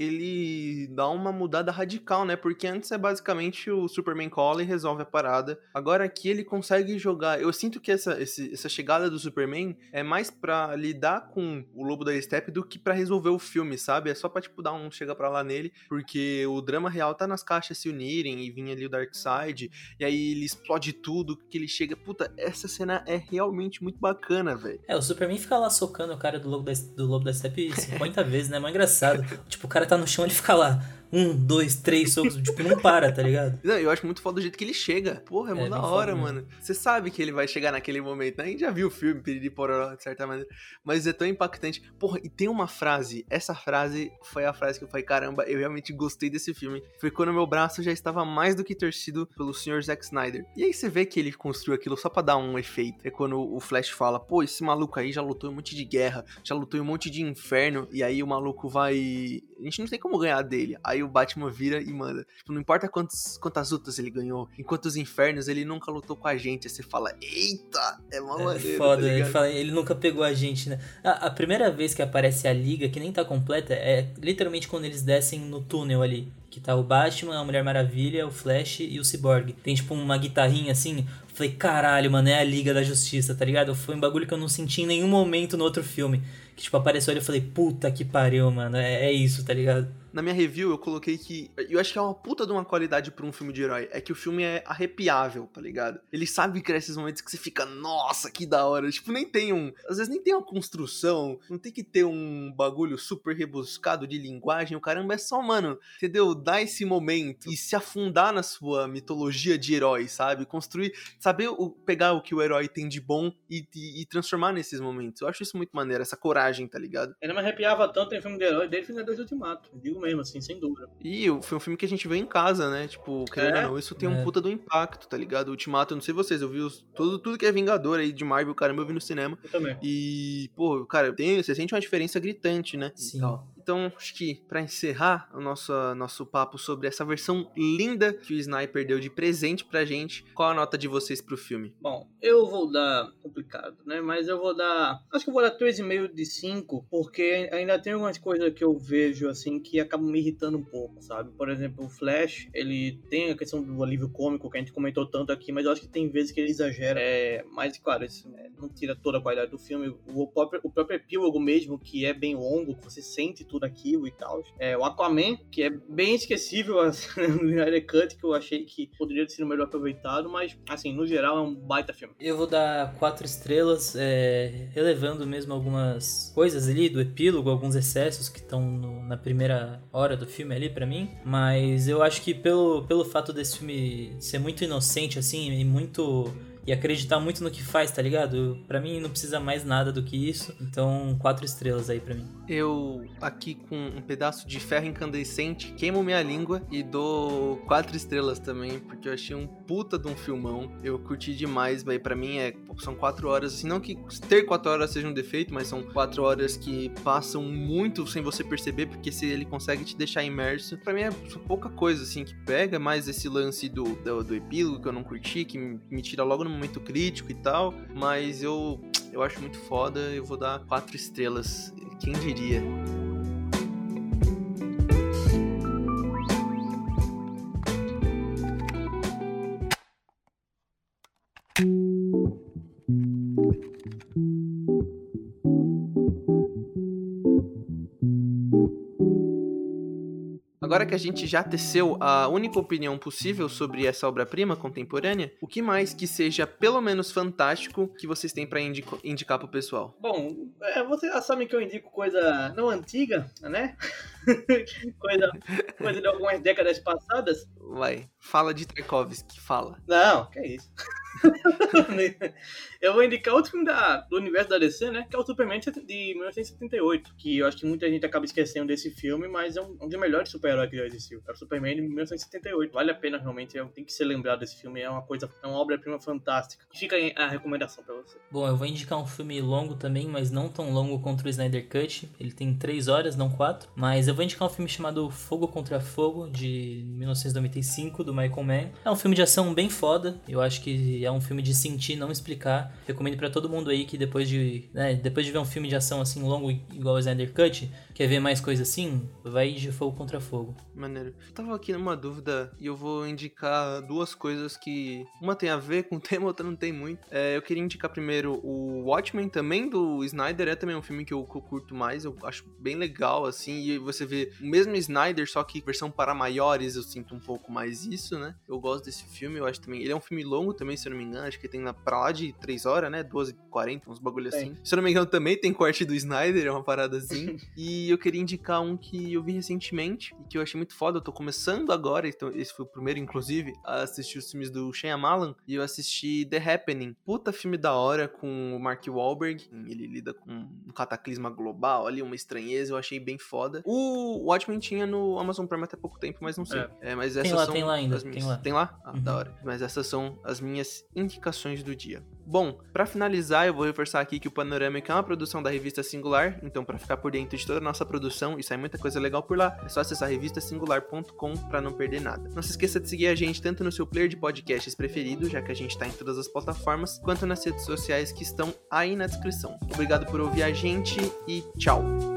ele dá uma mudada radical, né? Porque antes é basicamente o Superman cola e resolve a parada. Agora aqui ele consegue jogar. Eu sinto que essa, esse- essa chegada do Superman é mais pra lidar com o Lobo da Steppe do que pra resolver o filme, sabe? É só pra, tipo, dar um chega pra lá nele. Porque o drama real tá nas caixas se unirem e vir ali o Darkseid. E aí ele explode tudo, que ele chega. Puta, essa cena é realmente muito bacana, velho. É, o Superman fica lá socando o cara do Lobo da, do Lobo da Steppe 50 vezes, né? É mó engraçado. Tipo, o cara tá no chão, ele fica lá. Um, dois, três socos, tipo, não para, tá ligado? Não, eu acho muito foda do jeito que ele chega. Porra, é, É, mó da hora, foda mano. Você sabe que ele vai chegar naquele momento, né? A gente já viu o filme, Piriri Pororó, de certa maneira. Mas é tão impactante. Porra, e tem uma frase. Essa frase foi a frase que eu falei, caramba, eu realmente gostei desse filme. Foi quando meu braço já estava mais do que torcido pelo Sr. Zack Snyder. E aí você vê que ele construiu aquilo só pra dar um efeito. É quando o Flash fala, pô, esse maluco aí já lutou em um monte de guerra, já lutou em um monte de inferno. E aí o maluco vai... A gente não tem como ganhar dele. Aí o Batman vira e manda. Tipo, não importa quantos, quantas lutas ele ganhou, em quantos infernos ele nunca lutou com a gente. Aí você fala, eita, é mó É maneiro, foda, tá ele, fala, ele nunca pegou a gente, né? A, a primeira vez que aparece a liga, que nem tá completa, é literalmente quando eles descem no túnel ali. Que tá o Batman, a Mulher Maravilha, o Flash e o Cyborg. Tem tipo uma guitarrinha assim. Falei, caralho, mano, é a Liga da Justiça, tá ligado? Foi um bagulho que eu não senti em nenhum momento no outro filme. Que tipo, apareceu ali eu falei, puta que pariu, mano. É, é isso, tá ligado? Na minha review eu coloquei que. Eu acho que é uma puta de uma qualidade pra um filme de herói. É que o filme é arrepiável, tá ligado? Ele sabe criar esses momentos que você fica, nossa, que da hora. Tipo, nem tem um. Às vezes nem tem uma construção. Não tem que ter um bagulho super rebuscado de linguagem. O caramba é só, mano, entendeu? Dar esse momento e se afundar na sua mitologia de herói, sabe? Construir. Saber o, pegar o que o herói tem de bom e, e- e transformar nesses momentos. Eu acho isso muito maneiro, essa coragem, tá ligado? Ele me arrepiava tanto em filme de herói desde Vingadores Ultimato. Digo mesmo, assim, sem dúvida. E foi um filme que a gente viu em casa, né? Tipo, querendo É? ou não, isso tem É. um puta do impacto, tá ligado? Ultimato, eu não sei vocês, eu vi os, tudo, tudo que é Vingador aí de Marvel, caramba, eu vi no cinema. Eu também. E, pô, cara, tem, você sente uma diferença gritante, né? Sim. tal. Então, acho que pra encerrar o nosso, nosso papo sobre essa versão linda que o Sniper deu de presente pra gente, qual a nota de vocês pro filme? Bom, eu vou dar. complicado, né? Mas eu vou dar. Acho que eu vou dar 3,5 de 5, porque ainda tem algumas coisas que eu vejo, assim, que acabam me irritando um pouco, sabe? Por exemplo, o Flash, ele tem a questão do alívio cômico, que a gente comentou tanto aqui, mas eu acho que tem vezes que ele exagera. É, mas, claro, isso né, não tira toda a qualidade do filme. O próprio, o próprio epílogo mesmo, que é bem longo, que você sente tudo aquilo e tal. É, o Aquaman, que é bem esquecível no Snyder Cut, que eu achei que poderia ter sido melhor aproveitado, mas, assim, no geral é um baita filme. Eu vou dar quatro estrelas, é, relevando mesmo algumas coisas ali do epílogo, alguns excessos que estão na primeira hora do filme ali pra mim. Mas eu acho que pelo, pelo fato desse filme ser muito inocente, assim, e muito e acreditar muito no que faz, tá ligado? Para mim não precisa mais nada do que isso. Então, quatro estrelas aí para mim. Eu, aqui com um pedaço de ferro incandescente, queimo minha língua e dou quatro estrelas também, porque eu achei um puta de um filmão. Eu curti demais, vai para mim é são quatro horas, assim, não que ter quatro horas seja um defeito, mas são quatro horas que passam muito sem você perceber, porque se ele consegue te deixar imerso, para mim é pouca coisa assim que pega, mais esse lance do, do, do epílogo que eu não curti, que me tira logo no momento crítico e tal, mas eu eu acho muito foda, eu vou dar quatro estrelas. Quem diria? Agora que a gente já teceu a única opinião possível sobre essa obra-prima contemporânea, o que mais que seja pelo menos fantástico que vocês têm para indico, indicar pro pessoal? Bom, é, você já sabe que eu indico coisa não antiga, né? coisa, coisa de algumas décadas passadas. Vai, fala de Tarkovsky, fala. Não, que é isso. eu vou indicar outro filme da, do universo da DC, né? Que é o Superman de 1978. Que eu acho que muita gente acaba esquecendo desse filme, mas é um, um dos melhores super-heróis que já existiu. É o Superman de 1978. Vale a pena realmente, tem que ser lembrado desse filme. É uma coisa, é uma obra-prima fantástica. Fica a recomendação pra você. Bom, eu vou indicar um filme longo também, mas não tão longo contra o Snyder Cut. Ele tem 3 horas, não 4. Mas eu vou indicar um filme chamado Fogo contra Fogo, de 1995, do Michael Mann. É um filme de ação bem foda. Eu acho que é um filme de sentir, não explicar. Recomendo para todo mundo aí que depois de, né, depois de ver um filme de ação assim longo igual o Snyder Cut, quer ver mais coisa assim, vai de fogo contra fogo. Maneiro. Eu tava aqui numa dúvida e eu vou indicar duas coisas que uma tem a ver com o tema, outra não tem muito. É, eu queria indicar primeiro o Watchmen também do Snyder, é também um filme que eu, que eu curto mais, eu acho bem legal assim, e você vê o mesmo Snyder, só que versão para maiores, eu sinto um pouco mais isso, né? Eu gosto desse filme, eu acho também. Ele é um filme longo também, se não me engano, acho que tem na, pra lá de 3 horas, né? 12 40 uns bagulho assim. Se eu não me engano, também tem corte do Snyder, é uma parada assim. e eu queria indicar um que eu vi recentemente e que eu achei muito foda. Eu tô começando agora, então esse foi o primeiro, inclusive, a assistir os filmes do Shyamalan. E eu assisti The Happening. Puta filme da hora com o Mark Wahlberg. Ele lida com um cataclisma global ali, uma estranheza. Eu achei bem foda. O Watchmen tinha no Amazon Prime até pouco tempo, mas não sei. É. É, mas tem lá, tem lá ainda. Minhas... Tem lá. Tem lá? Ah, uhum. da hora. Mas essas são as minhas indicações do dia. Bom, para finalizar, eu vou reforçar aqui que o Panorâmica é uma produção da revista Singular, então para ficar por dentro de toda a nossa produção e sair muita coisa legal por lá, é só acessar revistasingular.com para não perder nada. Não se esqueça de seguir a gente tanto no seu player de podcasts preferido, já que a gente tá em todas as plataformas, quanto nas redes sociais que estão aí na descrição. Obrigado por ouvir a gente e tchau!